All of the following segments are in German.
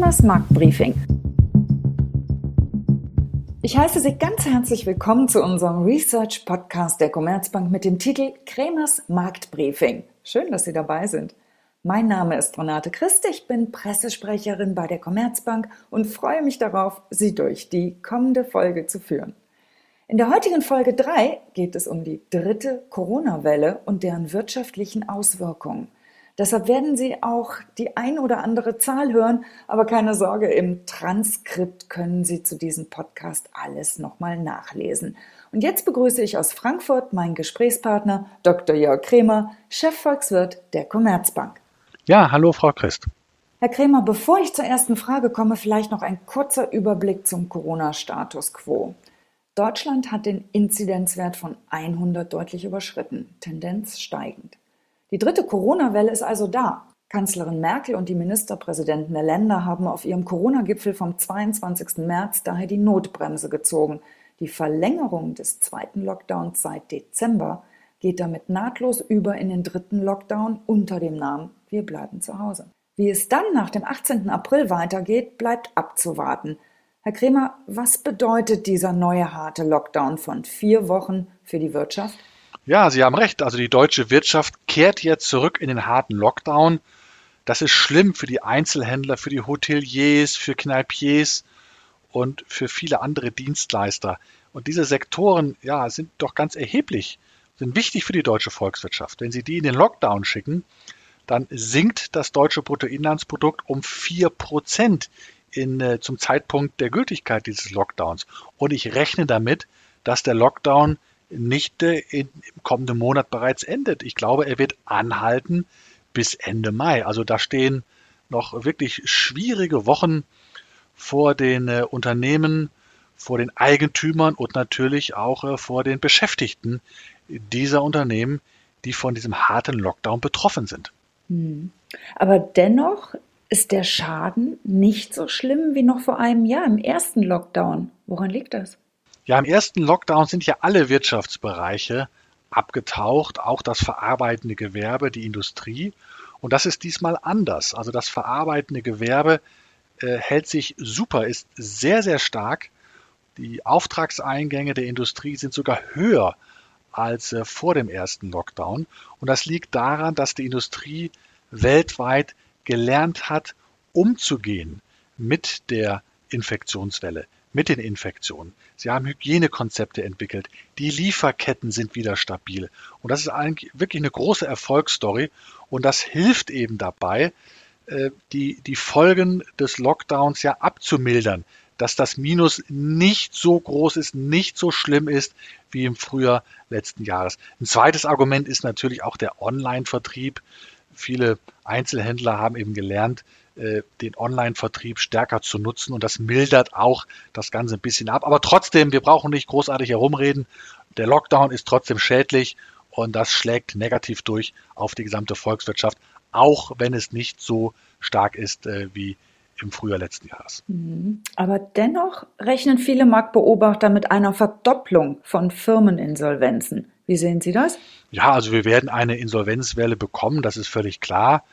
Kremers Marktbriefing. Ich heiße Sie ganz herzlich willkommen zu unserem Research Podcast der Commerzbank mit dem Titel Kremers Marktbriefing. Schön, dass Sie dabei sind. Mein Name ist Renate Christ, ich bin Pressesprecherin bei der Commerzbank und freue mich darauf, Sie durch die kommende Folge zu führen. In der heutigen Folge 3 geht es um die dritte Corona-Welle und deren wirtschaftlichen Auswirkungen. Deshalb werden Sie auch die ein oder andere Zahl hören, aber keine Sorge, im Transkript können Sie zu diesem Podcast alles nochmal nachlesen. Und jetzt begrüße ich aus Frankfurt meinen Gesprächspartner Dr. Jörg Kremer, Chefvolkswirt der Commerzbank. Ja, hallo Frau Christ. Herr Kremer, bevor ich zur ersten Frage komme, vielleicht noch ein kurzer Überblick zum Corona-Status quo. Deutschland hat den Inzidenzwert von 100 deutlich überschritten, Tendenz steigend. Die dritte Corona-Welle ist also da. Kanzlerin Merkel und die Ministerpräsidenten der Länder haben auf ihrem Corona-Gipfel vom 22. März daher die Notbremse gezogen. Die Verlängerung des zweiten Lockdowns seit Dezember geht damit nahtlos über in den dritten Lockdown unter dem Namen Wir bleiben zu Hause. Wie es dann nach dem 18. April weitergeht, bleibt abzuwarten. Herr Kremer, was bedeutet dieser neue harte Lockdown von vier Wochen für die Wirtschaft? Ja, Sie haben recht. Also die deutsche Wirtschaft kehrt jetzt zurück in den harten Lockdown. Das ist schlimm für die Einzelhändler, für die Hoteliers, für Kneipiers und für viele andere Dienstleister. Und diese Sektoren ja, sind doch ganz erheblich, sind wichtig für die deutsche Volkswirtschaft. Wenn Sie die in den Lockdown schicken, dann sinkt das deutsche Bruttoinlandsprodukt um 4 Prozent in, äh, zum Zeitpunkt der Gültigkeit dieses Lockdowns. Und ich rechne damit, dass der Lockdown nicht im kommenden Monat bereits endet. Ich glaube, er wird anhalten bis Ende Mai. Also da stehen noch wirklich schwierige Wochen vor den äh, Unternehmen, vor den Eigentümern und natürlich auch äh, vor den Beschäftigten dieser Unternehmen, die von diesem harten Lockdown betroffen sind. Hm. Aber dennoch ist der Schaden nicht so schlimm wie noch vor einem Jahr im ersten Lockdown. Woran liegt das? Ja, im ersten Lockdown sind ja alle Wirtschaftsbereiche abgetaucht, auch das verarbeitende Gewerbe, die Industrie. Und das ist diesmal anders. Also das verarbeitende Gewerbe äh, hält sich super, ist sehr, sehr stark. Die Auftragseingänge der Industrie sind sogar höher als äh, vor dem ersten Lockdown. Und das liegt daran, dass die Industrie weltweit gelernt hat, umzugehen mit der Infektionswelle, mit den Infektionen. Sie haben Hygienekonzepte entwickelt. Die Lieferketten sind wieder stabil. Und das ist eigentlich wirklich eine große Erfolgsstory. Und das hilft eben dabei, äh, die, die Folgen des Lockdowns ja abzumildern, dass das Minus nicht so groß ist, nicht so schlimm ist wie im Frühjahr letzten Jahres. Ein zweites Argument ist natürlich auch der Online-Vertrieb viele Einzelhändler haben eben gelernt, den Online-Vertrieb stärker zu nutzen und das mildert auch das Ganze ein bisschen ab. Aber trotzdem, wir brauchen nicht großartig herumreden. Der Lockdown ist trotzdem schädlich und das schlägt negativ durch auf die gesamte Volkswirtschaft, auch wenn es nicht so stark ist äh, wie im Frühjahr letzten Jahres. Mhm. Aber dennoch rechnen viele Marktbeobachter mit einer Verdopplung von Firmeninsolvenzen. Wie sehen Sie das? Ja, also wir werden eine Insolvenzwelle bekommen, das ist völlig klar.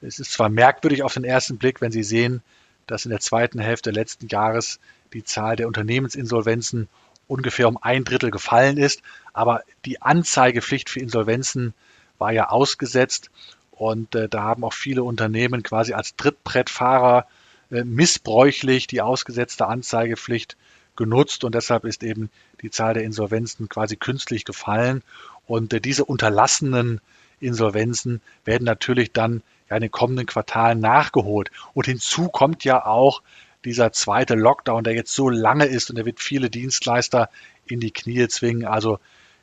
Es ist zwar merkwürdig auf den ersten Blick, wenn Sie sehen, dass in der zweiten Hälfte letzten Jahres die Zahl der Unternehmensinsolvenzen ungefähr um ein Drittel gefallen ist, aber die Anzeigepflicht für Insolvenzen war ja ausgesetzt. Und äh, da haben auch viele Unternehmen quasi als Trittbrettfahrer äh, missbräuchlich die ausgesetzte Anzeigepflicht genutzt. Und deshalb ist eben die Zahl der Insolvenzen quasi künstlich gefallen. Und äh, diese unterlassenen Insolvenzen werden natürlich dann ja in den kommenden Quartalen nachgeholt. Und hinzu kommt ja auch dieser zweite Lockdown, der jetzt so lange ist und der wird viele Dienstleister in die Knie zwingen. Also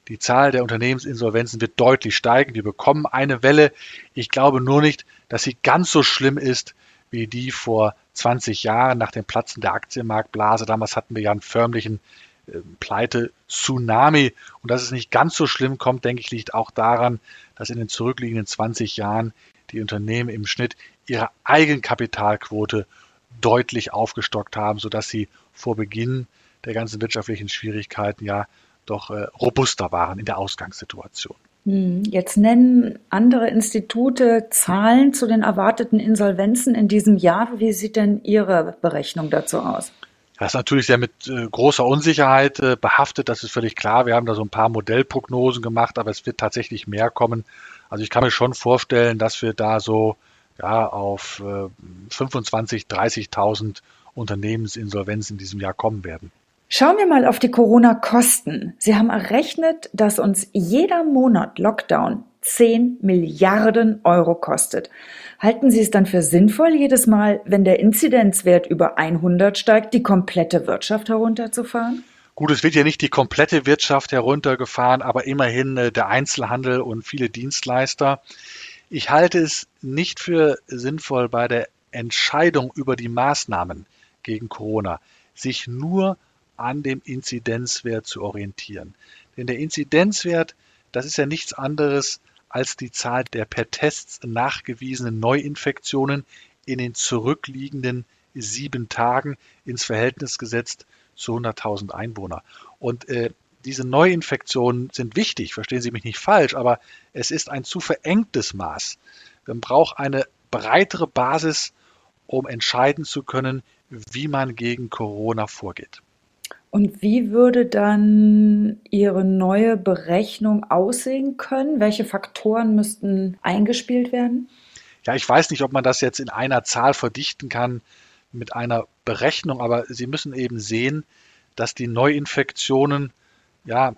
die Zahl der Unternehmensinsolvenzen wird deutlich steigen. Wir bekommen eine Welle. Ich glaube nur nicht, dass sie ganz so schlimm ist wie die vor 20 Jahren nach dem Platzen der Aktienmarktblase. Damals hatten wir ja einen förmlichen äh, Pleite-Tsunami. Und dass es nicht ganz so schlimm kommt, denke ich, liegt auch daran, dass in den zurückliegenden 20 Jahren die Unternehmen im Schnitt ihre Eigenkapitalquote deutlich aufgestockt haben, sodass sie vor Beginn der ganzen wirtschaftlichen Schwierigkeiten ja doch äh, robuster waren in der Ausgangssituation. Hm, jetzt nennen andere Institute Zahlen zu den erwarteten Insolvenzen in diesem Jahr. Wie sieht denn Ihre Berechnung dazu aus? Das ist natürlich sehr mit äh, großer Unsicherheit äh, behaftet, das ist völlig klar. Wir haben da so ein paar Modellprognosen gemacht, aber es wird tatsächlich mehr kommen. Also ich kann mir schon vorstellen, dass wir da so ja, auf äh, 25.000, 30.000 Unternehmensinsolvenzen in diesem Jahr kommen werden. Schauen wir mal auf die Corona-Kosten. Sie haben errechnet, dass uns jeder Monat Lockdown 10 Milliarden Euro kostet. Halten Sie es dann für sinnvoll, jedes Mal, wenn der Inzidenzwert über 100 steigt, die komplette Wirtschaft herunterzufahren? Gut, es wird ja nicht die komplette Wirtschaft heruntergefahren, aber immerhin äh, der Einzelhandel und viele Dienstleister. Ich halte es nicht für sinnvoll, bei der Entscheidung über die Maßnahmen gegen Corona sich nur an dem Inzidenzwert zu orientieren. Denn der Inzidenzwert, das ist ja nichts anderes als die Zahl der per Tests nachgewiesenen Neuinfektionen in den zurückliegenden sieben Tagen ins Verhältnis gesetzt zu 100.000 Einwohner. Und äh, diese Neuinfektionen sind wichtig, verstehen Sie mich nicht falsch, aber es ist ein zu verengtes Maß. Man braucht eine breitere Basis, um entscheiden zu können, wie man gegen Corona vorgeht. Und wie würde dann Ihre neue Berechnung aussehen können? Welche Faktoren müssten eingespielt werden? Ja, ich weiß nicht, ob man das jetzt in einer Zahl verdichten kann mit einer Berechnung, aber Sie müssen eben sehen, dass die Neuinfektionen ja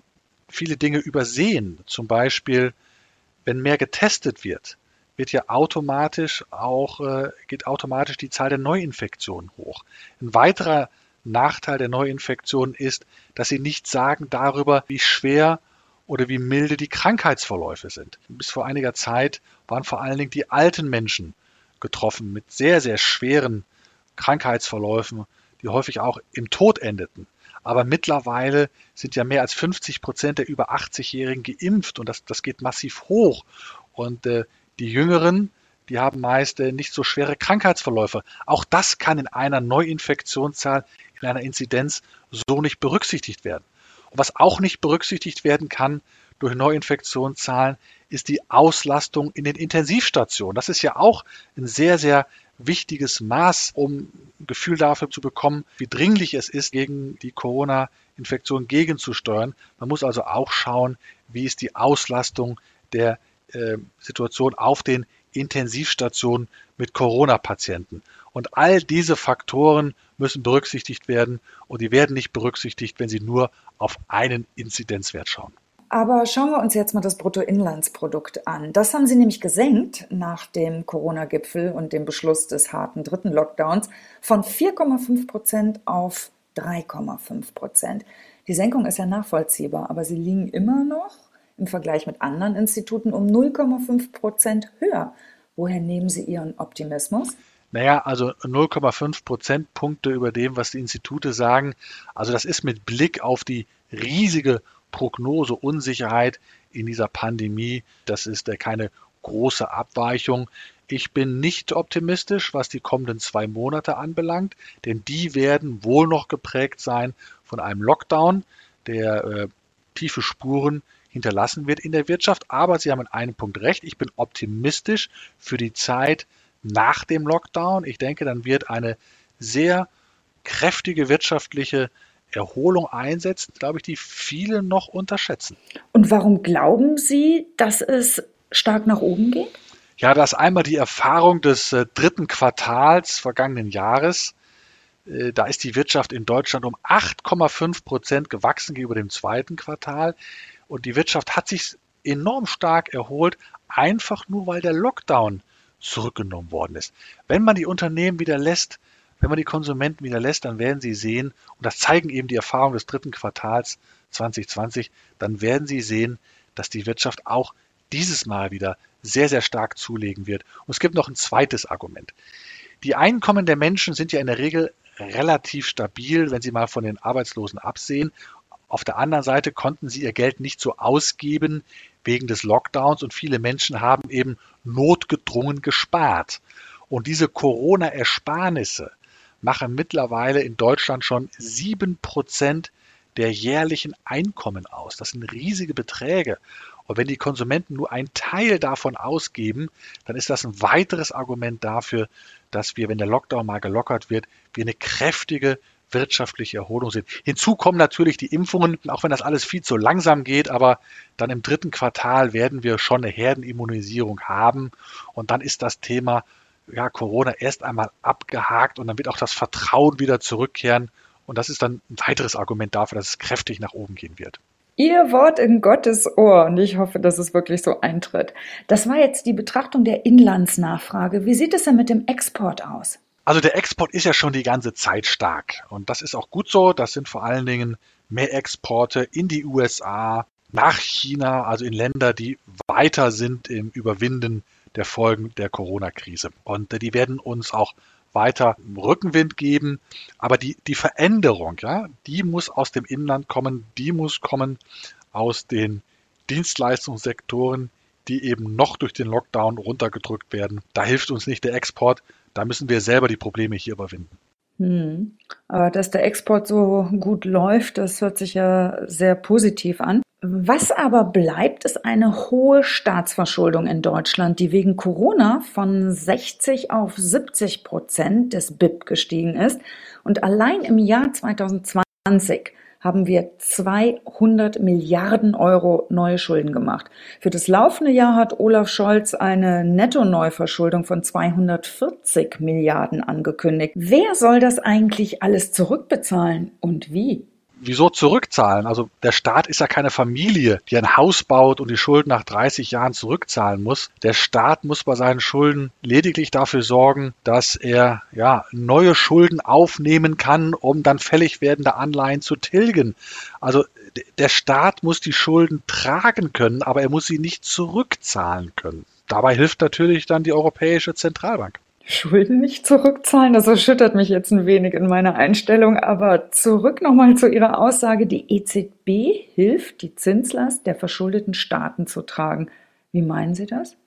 viele Dinge übersehen. Zum Beispiel, wenn mehr getestet wird, wird ja automatisch auch, äh, geht automatisch die Zahl der Neuinfektionen hoch. Ein weiterer Nachteil der Neuinfektion ist, dass sie nichts sagen darüber, wie schwer oder wie milde die Krankheitsverläufe sind. Bis vor einiger Zeit waren vor allen Dingen die alten Menschen getroffen mit sehr, sehr schweren Krankheitsverläufen, die häufig auch im Tod endeten. Aber mittlerweile sind ja mehr als 50 Prozent der über 80-Jährigen geimpft und das, das geht massiv hoch. Und äh, die Jüngeren, die haben meist äh, nicht so schwere Krankheitsverläufe. Auch das kann in einer Neuinfektionszahl in einer Inzidenz so nicht berücksichtigt werden. Und was auch nicht berücksichtigt werden kann durch Neuinfektionszahlen, ist die Auslastung in den Intensivstationen. Das ist ja auch ein sehr, sehr wichtiges Maß, um ein Gefühl dafür zu bekommen, wie dringlich es ist, gegen die Corona-Infektion gegenzusteuern. Man muss also auch schauen, wie ist die Auslastung der äh, Situation auf den Intensivstationen mit Corona-Patienten. Und all diese Faktoren müssen berücksichtigt werden und die werden nicht berücksichtigt, wenn Sie nur auf einen Inzidenzwert schauen. Aber schauen wir uns jetzt mal das Bruttoinlandsprodukt an. Das haben Sie nämlich gesenkt nach dem Corona-Gipfel und dem Beschluss des harten dritten Lockdowns von 4,5 Prozent auf 3,5 Prozent. Die Senkung ist ja nachvollziehbar, aber Sie liegen immer noch im Vergleich mit anderen Instituten um 0,5 Prozent höher. Woher nehmen Sie Ihren Optimismus? Naja, also 0,5 Prozentpunkte über dem, was die Institute sagen. Also das ist mit Blick auf die riesige Prognose Unsicherheit in dieser Pandemie. Das ist keine große Abweichung. Ich bin nicht optimistisch, was die kommenden zwei Monate anbelangt, denn die werden wohl noch geprägt sein von einem Lockdown, der äh, tiefe Spuren hinterlassen wird in der Wirtschaft. Aber Sie haben in einem Punkt recht. Ich bin optimistisch für die Zeit nach dem Lockdown. Ich denke, dann wird eine sehr kräftige wirtschaftliche Erholung einsetzen, glaube ich, die viele noch unterschätzen. Und warum glauben Sie, dass es stark nach oben geht? Ja, das ist einmal die Erfahrung des äh, dritten Quartals vergangenen Jahres. Äh, da ist die Wirtschaft in Deutschland um 8,5 Prozent gewachsen gegenüber dem zweiten Quartal. Und die Wirtschaft hat sich enorm stark erholt, einfach nur weil der Lockdown zurückgenommen worden ist. Wenn man die Unternehmen wieder lässt, wenn man die Konsumenten wieder lässt, dann werden sie sehen, und das zeigen eben die Erfahrungen des dritten Quartals 2020, dann werden sie sehen, dass die Wirtschaft auch dieses Mal wieder sehr, sehr stark zulegen wird. Und es gibt noch ein zweites Argument. Die Einkommen der Menschen sind ja in der Regel relativ stabil, wenn sie mal von den Arbeitslosen absehen. Auf der anderen Seite konnten sie ihr Geld nicht so ausgeben wegen des Lockdowns und viele Menschen haben eben notgedrungen gespart. Und diese Corona-Ersparnisse machen mittlerweile in Deutschland schon sieben Prozent der jährlichen Einkommen aus. Das sind riesige Beträge. Und wenn die Konsumenten nur einen Teil davon ausgeben, dann ist das ein weiteres Argument dafür, dass wir, wenn der Lockdown mal gelockert wird, wir eine kräftige wirtschaftliche Erholung sehen. Hinzu kommen natürlich die Impfungen, auch wenn das alles viel zu langsam geht, aber dann im dritten Quartal werden wir schon eine Herdenimmunisierung haben und dann ist das Thema ja, Corona erst einmal abgehakt und dann wird auch das Vertrauen wieder zurückkehren und das ist dann ein weiteres Argument dafür, dass es kräftig nach oben gehen wird. Ihr Wort in Gottes Ohr und ich hoffe, dass es wirklich so eintritt. Das war jetzt die Betrachtung der Inlandsnachfrage. Wie sieht es denn mit dem Export aus? Also der Export ist ja schon die ganze Zeit stark und das ist auch gut so. Das sind vor allen Dingen mehr Exporte in die USA, nach China, also in Länder, die weiter sind im Überwinden der Folgen der Corona-Krise. Und äh, die werden uns auch weiter Rückenwind geben. Aber die, die Veränderung, ja, die muss aus dem Inland kommen, die muss kommen aus den Dienstleistungssektoren, die eben noch durch den Lockdown runtergedrückt werden. Da hilft uns nicht der Export, da müssen wir selber die Probleme hier überwinden. Hm. Aber dass der Export so gut läuft, das hört sich ja sehr positiv an. Was aber bleibt, ist eine hohe Staatsverschuldung in Deutschland, die wegen Corona von 60 auf 70 Prozent des BIP gestiegen ist und allein im Jahr 2020 haben wir 200 Milliarden Euro neue Schulden gemacht. Für das laufende Jahr hat Olaf Scholz eine Netto-Neuverschuldung von 240 Milliarden angekündigt. Wer soll das eigentlich alles zurückbezahlen und wie? Wieso zurückzahlen? Also der Staat ist ja keine Familie, die ein Haus baut und die Schulden nach 30 Jahren zurückzahlen muss. Der Staat muss bei seinen Schulden lediglich dafür sorgen, dass er ja neue Schulden aufnehmen kann, um dann fällig werdende Anleihen zu tilgen. Also der Staat muss die Schulden tragen können, aber er muss sie nicht zurückzahlen können. Dabei hilft natürlich dann die Europäische Zentralbank. Schulden nicht zurückzahlen. Das erschüttert mich jetzt ein wenig in meiner Einstellung. Aber zurück nochmal zu Ihrer Aussage. Die EZB hilft, die Zinslast der verschuldeten Staaten zu tragen. Wie meinen Sie das?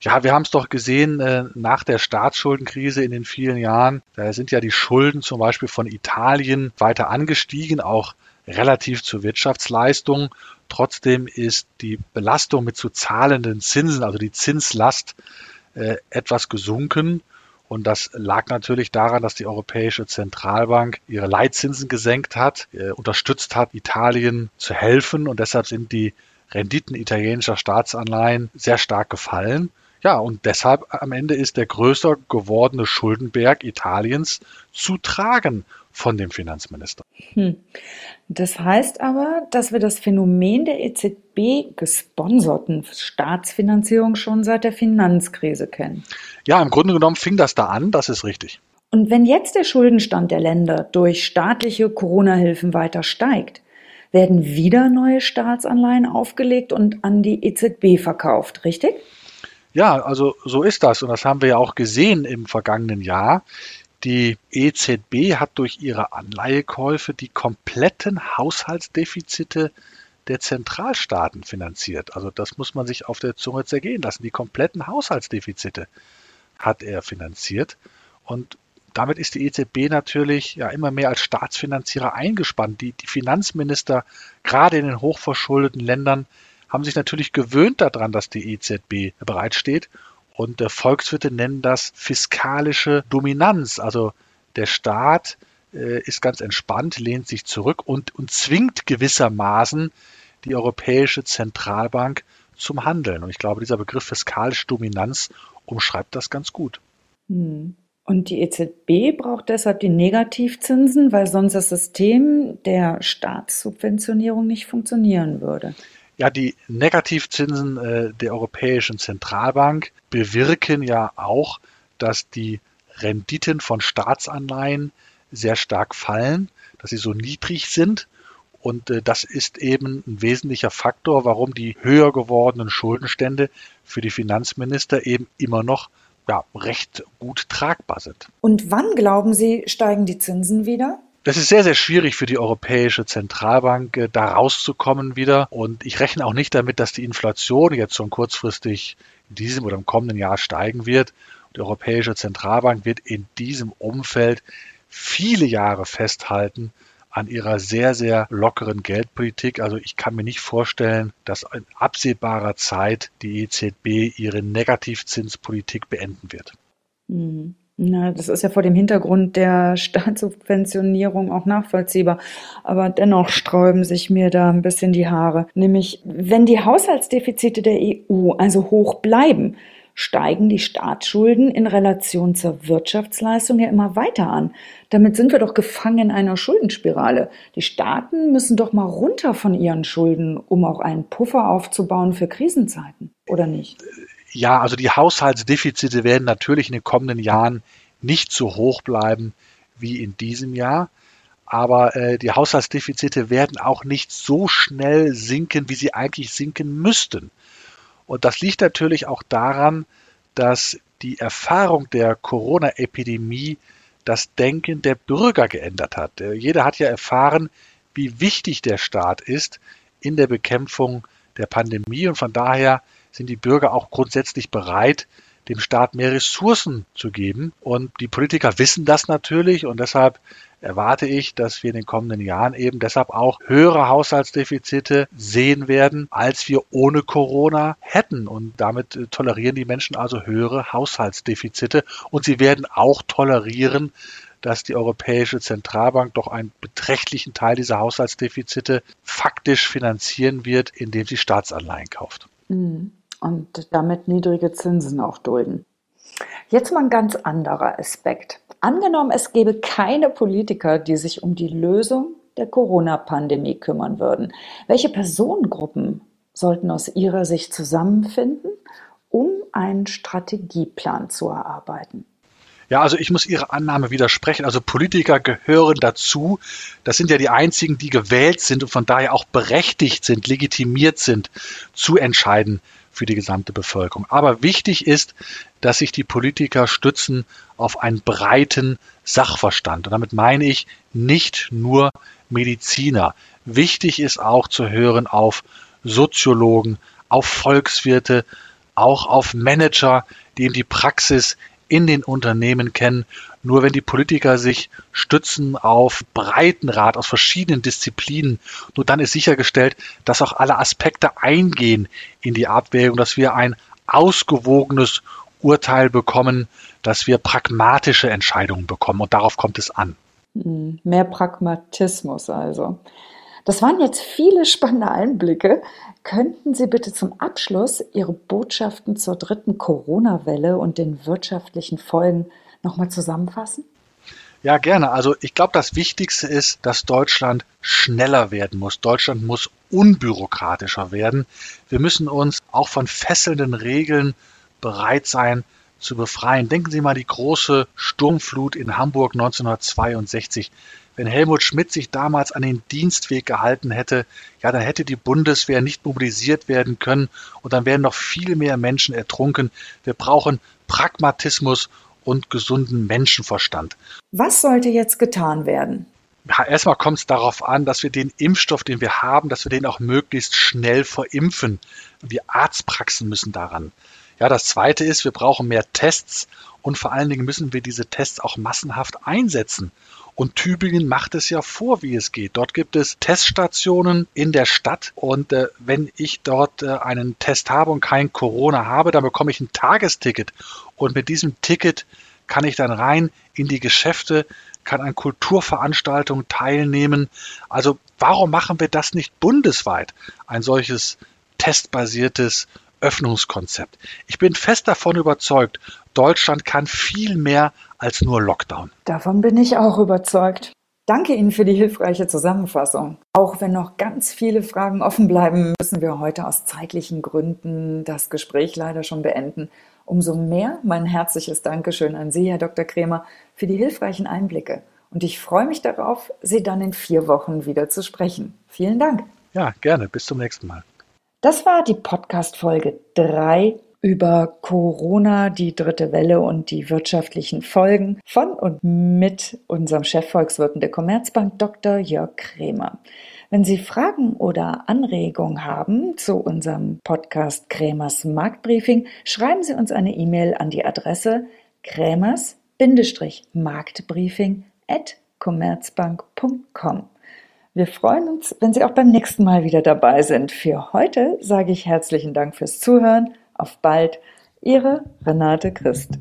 Ja, wir haben es doch gesehen äh, nach der Staatsschuldenkrise in den vielen Jahren. Da sind ja die Schulden zum Beispiel von Italien weiter angestiegen, auch relativ zur Wirtschaftsleistung. Trotzdem ist die Belastung mit zu zahlenden Zinsen, also die Zinslast, äh, etwas gesunken. Und das lag natürlich daran, dass die Europäische Zentralbank ihre Leitzinsen gesenkt hat, äh, unterstützt hat, Italien zu helfen. Und deshalb sind die Renditen italienischer Staatsanleihen sehr stark gefallen. Ja, und deshalb am Ende ist der größer gewordene Schuldenberg Italiens zu tragen von dem Finanzminister. Hm. Das heißt aber, dass wir das Phänomen der EZB gesponserten Staatsfinanzierung schon seit der Finanzkrise kennen. Ja, im Grunde genommen fing das da an, das ist richtig. Und wenn jetzt der Schuldenstand der Länder durch staatliche Corona-Hilfen weiter steigt, werden wieder neue Staatsanleihen aufgelegt und an die EZB verkauft, richtig? Ja, also so ist das. Und das haben wir ja auch gesehen im vergangenen Jahr. Die EZB hat durch ihre Anleihekäufe die kompletten Haushaltsdefizite der Zentralstaaten finanziert. Also das muss man sich auf der Zunge zergehen lassen. Die kompletten Haushaltsdefizite hat er finanziert. Und damit ist die EZB natürlich ja immer mehr als Staatsfinanzierer eingespannt. Die, die Finanzminister, gerade in den hochverschuldeten Ländern, haben sich natürlich gewöhnt daran, dass die EZB bereitsteht und der Volkswirte nennen das fiskalische Dominanz. Also der Staat äh, ist ganz entspannt, lehnt sich zurück und, und zwingt gewissermaßen die Europäische Zentralbank zum Handeln. Und ich glaube, dieser Begriff fiskalische Dominanz umschreibt das ganz gut. Hm. Und die EZB braucht deshalb die Negativzinsen, weil sonst das System der Staatssubventionierung nicht funktionieren würde. Ja, die Negativzinsen äh, der Europäischen Zentralbank bewirken ja auch, dass die Renditen von Staatsanleihen sehr stark fallen, dass sie so niedrig sind. Und äh, das ist eben ein wesentlicher Faktor, warum die höher gewordenen Schuldenstände für die Finanzminister eben immer noch ja, recht gut tragbar sind. Und wann glauben Sie, steigen die Zinsen wieder? Das ist sehr, sehr schwierig für die Europäische Zentralbank, äh, da rauszukommen wieder. Und ich rechne auch nicht damit, dass die Inflation jetzt schon kurzfristig in diesem oder im kommenden Jahr steigen wird. Die Europäische Zentralbank wird in diesem Umfeld viele Jahre festhalten an ihrer sehr, sehr lockeren Geldpolitik. Also ich kann mir nicht vorstellen, dass in absehbarer Zeit die EZB ihre Negativzinspolitik beenden wird. Mhm. Na, das ist ja vor dem Hintergrund der Staatssubventionierung auch nachvollziehbar. Aber dennoch sträuben sich mir da ein bisschen die Haare. Nämlich, wenn die Haushaltsdefizite der EU also hoch bleiben, steigen die Staatsschulden in Relation zur Wirtschaftsleistung ja immer weiter an. Damit sind wir doch gefangen in einer Schuldenspirale. Die Staaten müssen doch mal runter von ihren Schulden, um auch einen Puffer aufzubauen für Krisenzeiten, oder nicht? Ja, also die Haushaltsdefizite werden natürlich in den kommenden Jahren nicht so hoch bleiben wie in diesem Jahr. Aber äh, die Haushaltsdefizite werden auch nicht so schnell sinken, wie sie eigentlich sinken müssten. Und das liegt natürlich auch daran, dass die Erfahrung der Corona-Epidemie das Denken der Bürger geändert hat. Äh, jeder hat ja erfahren, wie wichtig der Staat ist in der Bekämpfung der Pandemie und von daher sind die Bürger auch grundsätzlich bereit, dem Staat mehr Ressourcen zu geben. Und die Politiker wissen das natürlich und deshalb erwarte ich, dass wir in den kommenden Jahren eben deshalb auch höhere Haushaltsdefizite sehen werden, als wir ohne Corona hätten. Und damit äh, tolerieren die Menschen also höhere Haushaltsdefizite. Und sie werden auch tolerieren, dass die Europäische Zentralbank doch einen beträchtlichen Teil dieser Haushaltsdefizite faktisch finanzieren wird, indem sie Staatsanleihen kauft. Mhm und damit niedrige Zinsen auch dulden. Jetzt mal ein ganz anderer Aspekt. Angenommen, es gäbe keine Politiker, die sich um die Lösung der Corona-Pandemie kümmern würden. Welche Personengruppen sollten aus Ihrer Sicht zusammenfinden, um einen Strategieplan zu erarbeiten? Ja, also ich muss Ihrer Annahme widersprechen. Also Politiker gehören dazu. Das sind ja die einzigen, die gewählt sind und von daher auch berechtigt sind, legitimiert sind, zu entscheiden, für die gesamte Bevölkerung. Aber wichtig ist, dass sich die Politiker stützen auf einen breiten Sachverstand. Und damit meine ich nicht nur Mediziner. Wichtig ist auch zu hören auf Soziologen, auf Volkswirte, auch auf Manager, die eben die Praxis in den Unternehmen kennen. Nur wenn die Politiker sich stützen auf Breitenrat aus verschiedenen Disziplinen, nur dann ist sichergestellt, dass auch alle Aspekte eingehen in die Abwägung, dass wir ein ausgewogenes Urteil bekommen, dass wir pragmatische Entscheidungen bekommen. Und darauf kommt es an. Hm, mehr Pragmatismus also. Das waren jetzt viele spannende Einblicke. Könnten Sie bitte zum Abschluss Ihre Botschaften zur dritten Corona-Welle und den wirtschaftlichen Folgen nochmal zusammenfassen? Ja, gerne. Also ich glaube, das Wichtigste ist, dass Deutschland schneller werden muss. Deutschland muss unbürokratischer werden. Wir müssen uns auch von fesselnden Regeln bereit sein zu befreien. Denken Sie mal die große Sturmflut in Hamburg 1962. Wenn Helmut Schmidt sich damals an den Dienstweg gehalten hätte, ja, dann hätte die Bundeswehr nicht mobilisiert werden können und dann wären noch viel mehr Menschen ertrunken. Wir brauchen Pragmatismus und gesunden Menschenverstand. Was sollte jetzt getan werden? Ja, erstmal kommt es darauf an, dass wir den Impfstoff, den wir haben, dass wir den auch möglichst schnell verimpfen. Die Arztpraxen müssen daran. Ja, das zweite ist, wir brauchen mehr Tests und vor allen Dingen müssen wir diese Tests auch massenhaft einsetzen. Und Tübingen macht es ja vor, wie es geht. Dort gibt es Teststationen in der Stadt und äh, wenn ich dort äh, einen Test habe und kein Corona habe, dann bekomme ich ein Tagesticket und mit diesem Ticket kann ich dann rein in die Geschäfte, kann an Kulturveranstaltungen teilnehmen. Also warum machen wir das nicht bundesweit? Ein solches testbasiertes Öffnungskonzept. Ich bin fest davon überzeugt, Deutschland kann viel mehr als nur Lockdown. Davon bin ich auch überzeugt. Danke Ihnen für die hilfreiche Zusammenfassung. Auch wenn noch ganz viele Fragen offen bleiben, müssen wir heute aus zeitlichen Gründen das Gespräch leider schon beenden. Umso mehr mein herzliches Dankeschön an Sie, Herr Dr. Kremer, für die hilfreichen Einblicke. Und ich freue mich darauf, Sie dann in vier Wochen wieder zu sprechen. Vielen Dank. Ja, gerne. Bis zum nächsten Mal. Das war die Podcast-Folge 3 über Corona, die dritte Welle und die wirtschaftlichen Folgen von und mit unserem Chefvolkswirten der Commerzbank Dr. Jörg Krämer. Wenn Sie Fragen oder Anregungen haben zu unserem Podcast Krämers Marktbriefing, schreiben Sie uns eine E-Mail an die Adresse krämers-marktbriefing at commerzbank.com. Wir freuen uns, wenn Sie auch beim nächsten Mal wieder dabei sind. Für heute sage ich herzlichen Dank fürs Zuhören. Auf bald, Ihre Renate Christ.